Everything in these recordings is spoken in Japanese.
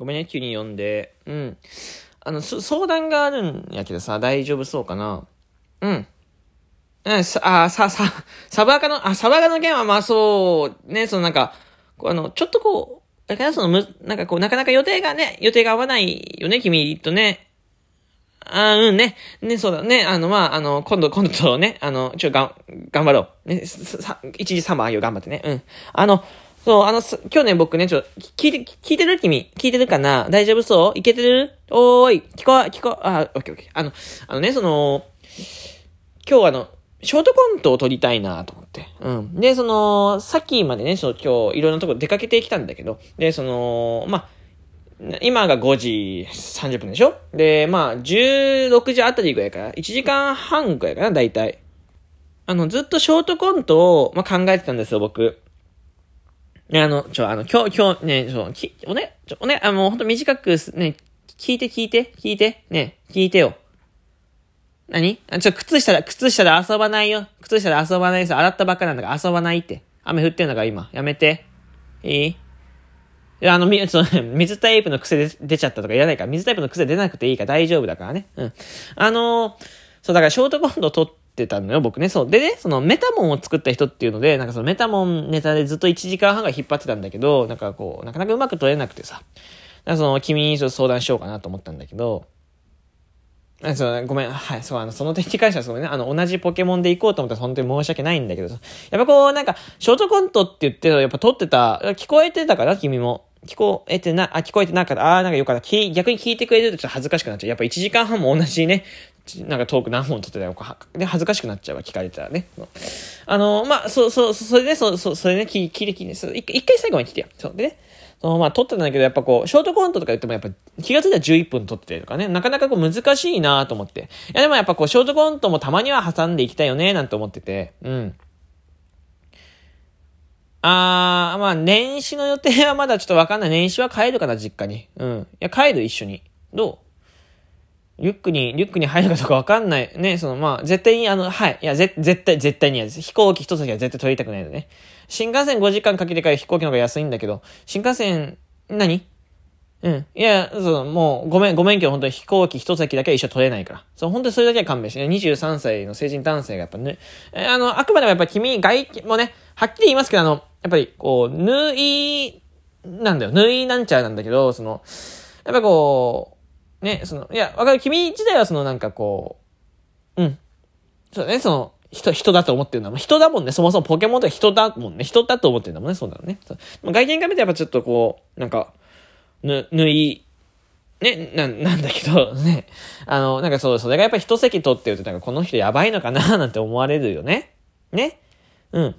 ごめんね、急に呼んで。うん。あの、相談があるんやけどさ、大丈夫そうかな？うん。うん、さ、あ、さ、さ、サバカの、あ、サバカの件はまあそう、ね、そのなんか、あの、ちょっとこう、だからそのむ、なんかこう、なかなか予定がね、予定が合わないよね、君とね。あうんね。ね、そうだね。あの、まあ、あの、今度、今度とね、あの、ちょ、がん、頑張ろう。ね、さ、一時サマーよ、頑張ってね。うん。あの、そう、あの、去年僕ね、ちょ、聞いて、聞いてる君聞いてるかな？大丈夫そう？いけてる？おーい聞こ、聞こ、あ、オッケーオッケー。あの、あのね、その、今日あの、ショートコントを撮りたいなと思って。うん。で、その、さっきまでね、その今日いろんなとこ出かけてきたんだけど、で、その、まあ、今が5時30分でしょ？で、まあ、16時あたりぐらいから、1時間半ぐらいかな、だいたい。あの、ずっとショートコントを、まあ、考えてたんですよ、僕。あの、ちょ、あの、今日、今日、ね、ちょ、き、おね、ちょ、おね、あの、ほんと短く、ね、聞いて聞いて、聞いて、ね、聞いてよ。何？あちょ、靴下で、靴下で遊ばないよ。靴下で遊ばないです。洗ったばっかなんだから遊ばないって。雨降ってんだから今。やめて。いい？いや、あの、み、その、水タイプの癖で出ちゃったとかいらないから、水タイプの癖出なくていいから大丈夫だからね。うん。あのー、そう、だからショートコント撮ってたのよ、僕ね。そう。でね、そのメタモンを作った人っていうので、なんかそのメタモンネタでずっと1時間半が引っ張ってたんだけど、なんかこう、なかなかうまく撮れなくてさ。その、君にちょっと相談しようかなと思ったんだけど、あそうごめん。はい。そう、あの、その点に関してはごめんね。あの、同じポケモンで行こうと思ったら本当に申し訳ないんだけどやっぱこう、なんか、ショートコントって言って、やっぱ撮ってた、聞こえてたから君も。聞こえてな、あ、聞こえてなかった。ああ、なんかよかった。逆に聞いてくれるとちょっと恥ずかしくなっちゃう。やっぱ1時間半も同じね、なんかトーク何本撮ってたよ。で、恥ずかしくなっちゃうわ、聞かれたらね。あの、まあ、そう、そう、それで、そう、そう、それね、聞いて、聞いて、一回最後まで聞いてよ。そう。でね、そのまあ撮ってたんだけど、やっぱこう、ショートコントとか言ってもやっぱ気がついたら11分撮ってたりとかね、なかなかこう難しいなと思って。いやでもやっぱこう、ショートコントもたまには挟んでいきたいよね、なんて思ってて、うん。あー、まあ、年始の予定はまだちょっとわかんない。年始は帰るかな、実家に。うん。いや、帰る、一緒に。どう？リュックに、リュックに入るかどうかわかんない。ね、その、まあ、絶対に、あの、はい。いや、ぜ、絶対、絶対に嫌です。飛行機一つは絶対取りたくないのね。新幹線5時間かけてから飛行機の方が安いんだけど、新幹線、何？うん。いや、そう、もう、ごめん、ごめんけど、本当に飛行機一席だけは一緒取れないから。そう、本当にそれだけは勘弁して。23歳の成人男性がやっぱね、えあの、あくまでもやっぱ君、外、もね、はっきり言いますけど、あの、やっぱり、こう、縫い、なんだよ、縫いなんちゃらなんだけど、その、やっぱこう、ね、その、いや、わかる、君自体はそのなんかこう、うん。そうね、その、人、人だと思ってるんだもん。人だもんね。そもそもポケモンって人だもんね。人だと思ってるんだもんね。そうだよね。外見から見てやっぱちょっとこう、なんか、ぬ、縫い、ね、な、なんだけど、ね。あの、なんかそう、それがやっぱ一席取ってると、なんかこの人やばいのかな なんて思われるよね。ね。うん。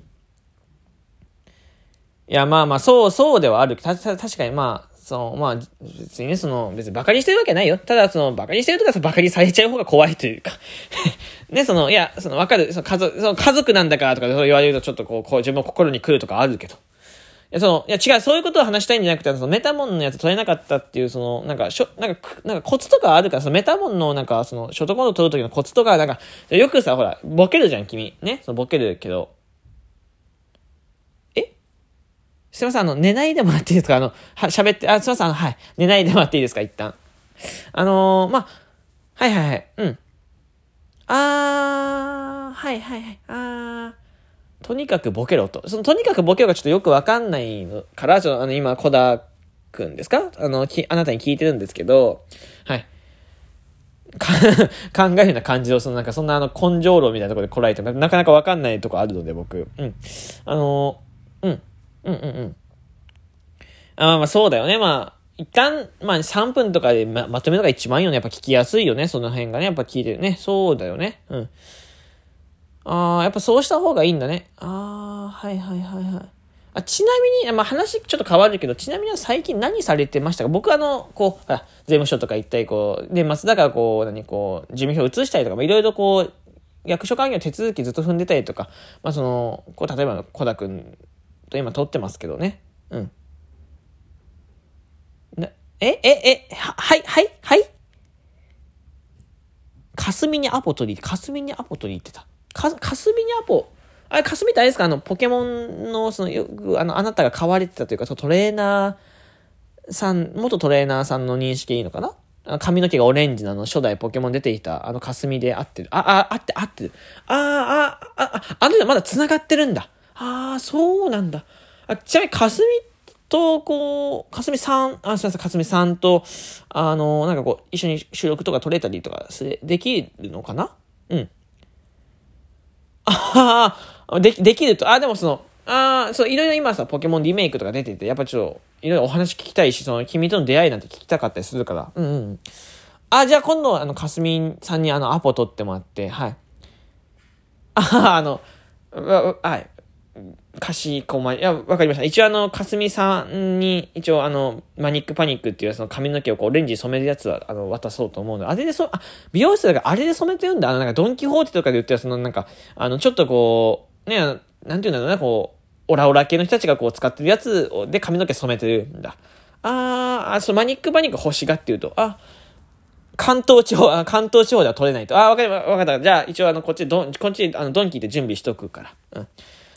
いや、まあまあ、そう、そうではある。た、た、確かにまあ、その、まあ、別にね、その、別に馬鹿にしてるわけないよ。ただ、その、馬鹿にしてるとか、馬鹿にされちゃう方が怖いというか ね、その、いや、その、わかる、その家族、その家族なんだからとかそう言われると、ちょっとこう、こう、自分の心に来るとかあるけど。いや、その、いや、違う、そういうことを話したいんじゃなくて、その、メタモンのやつ取れなかったっていう、その、なんか、しょ、なんか、なんかコツとかあるから、その、メタモンの、なんか、その、ショートコント取るときのコツとか、なんか、よくさ、ほら、ボケるじゃん、君。ね、その、ボケるけど、すいません、あの、寝ないでもらっていいですか？あの、は、喋って、あ、すいません、あの、はい。寝ないでもらっていいですか？一旦。あのー、まあ、はいはいはい。うん。あー、はいはいはい。あー、とにかくボケろと。その、とにかくボケろがちょっとよくわかんないのから、ちょっと、あの、今、小田くんですか？あの、き、あなたに聞いてるんですけど、はい。考えるような感じを、そのなんかそんなあの根性論みたいなところでこらえて、なかなかわかんないとこあるので、僕。うん。あの、うん。うんうんうん。あまあそうだよね。まあ、一旦、まあ3分とかでままとめるのが一番いいよね。やっぱ聞きやすいよね。その辺がね。やっぱ聞いてるね。そうだよね。うん。ああ、やっぱそうした方がいいんだね。ああ、はいはいはいはい。あちなみに、まあ、話ちょっと変わるけど、ちなみに最近何されてましたか？僕あの、こう、あ税務署とか行ったり、こう、で、松田がこう、何、こう、事務所移したりとか、いろいろこう、役所関係の手続きずっと踏んでたりとか、まあその、こう、例えば、小田くんと今撮ってますけどね。うん。な、え、え、え、は、はい、はい、はい？霞にアポ取り、霞にアポ取りってた。か、霞にアポ、あれ、霞ってあれですか？あの、ポケモンの、その、よく、あの、あなたが買われてたというか、そのトレーナーさん、元トレーナーさんの認識いいのかな？髪の毛がオレンジなの、初代ポケモン出ていた、あの霞で合ってる。あ、あ、合って、合ってる。ああ、あ、あ、あの人まだ繋がってるんだ。ああ、そうなんだ。あちなみに、霞と、こう、かすみさん、あ、すみません、かすみさんと、あの、なんかこう、一緒に収録とか撮れたりとかすできるのかな？うん。ああ、で、できると、あ、でもその、ああ、そう、いろいろ今さ、ポケモンリメイクとか出てて、やっぱちょっと、いろいろお話聞きたいし、その、君との出会いなんて聞きたかったりするから。うんうん。あ、じゃあ今度、あの、かすみさんにあの、アポ取ってもらって、はい。あ、あの、はい。かしこまり、いや、わかりました。一応あの、かすみさんに、一応あの、マニックパニックっていうその髪の毛をこう、オレンジ染めるやつは、あの、渡そうと思うので、あれでそ、あ、美容室だからあれで染めてるんだ。あの、なんかドンキホーテとかで売ってるその、なんか、あの、ちょっとこう、ね、なんていうんだろうな、こう、オラオラ系の人たちがこう使ってるやつで髪の毛染めてるんだ。あー、そう、マニックバニック欲しがっていうと、あ、関東地方、あ関東地方では取れないと。あ、わかりま、わかった。じゃあ、一応あの、こっちドン、こっちあの、ドンキーで準備しとくから。うん。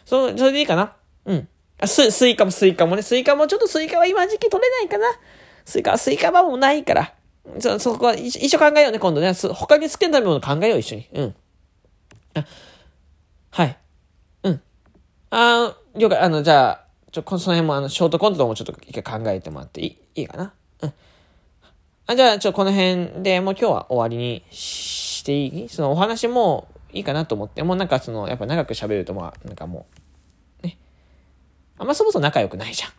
そ、それでいいかな？うん。あ、ス、スイカもスイカもね、スイカもちょっとスイカは今時期取れないかな？スイカ、スイカはもうないから。そ、そこは一緒考えようね、今度ね。他に好きな食べ物考えよう、一緒に。うん。あ、はい。うん。あ了解。あの、じゃあ、ちょ、その辺もあの、ショートコントもちょっと一回考えてもらっていい？いいかな？うん。あ、じゃあ、ちょ、この辺でもう今日は終わりにしていい？そのお話もいいかなと思って、もうなんかその、やっぱ長く喋るとまあ、なんかもう、ね。あんまそもそも仲良くないじゃん。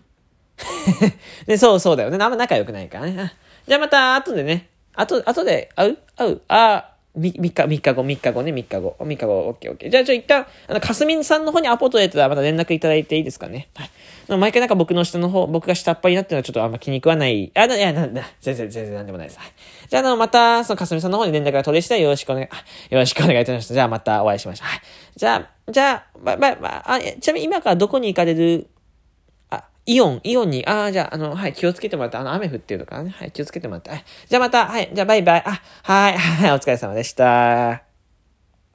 で、そうそうだよね。あんま仲良くないからね。じゃあまた後でね。後、後で会う？会う？あ3日、3日後、3日後ね、3日後。3日後、オッケーオッケー。じゃあ、ちょ、一旦、あの、かすみんさんの方にアポ取れたらまた連絡いただいていいですかね。はい。毎回なんか僕の下の方、僕が下っ端になってるのはちょっとあんま気に食わない。あ、いや、な、な、全然、全然なんでもないです。はい。じゃあ、あの、また、そのかすみさんの方に連絡が取れしたらよろしくお願い、よろしくお願いいたしました。じゃあ、またお会いしましょう。はい。じゃあ、じゃあ、ま、ま、まあ、ちなみに今からどこに行かれる？あイオン、イオンに、ああ、じゃあ、あの、はい、気をつけてもらって、あの、雨降ってるのかなね。はい、気をつけてもらって。はい、じゃあまた、はい、じゃあバイバイ。あ、はい、はい、お疲れ様でした。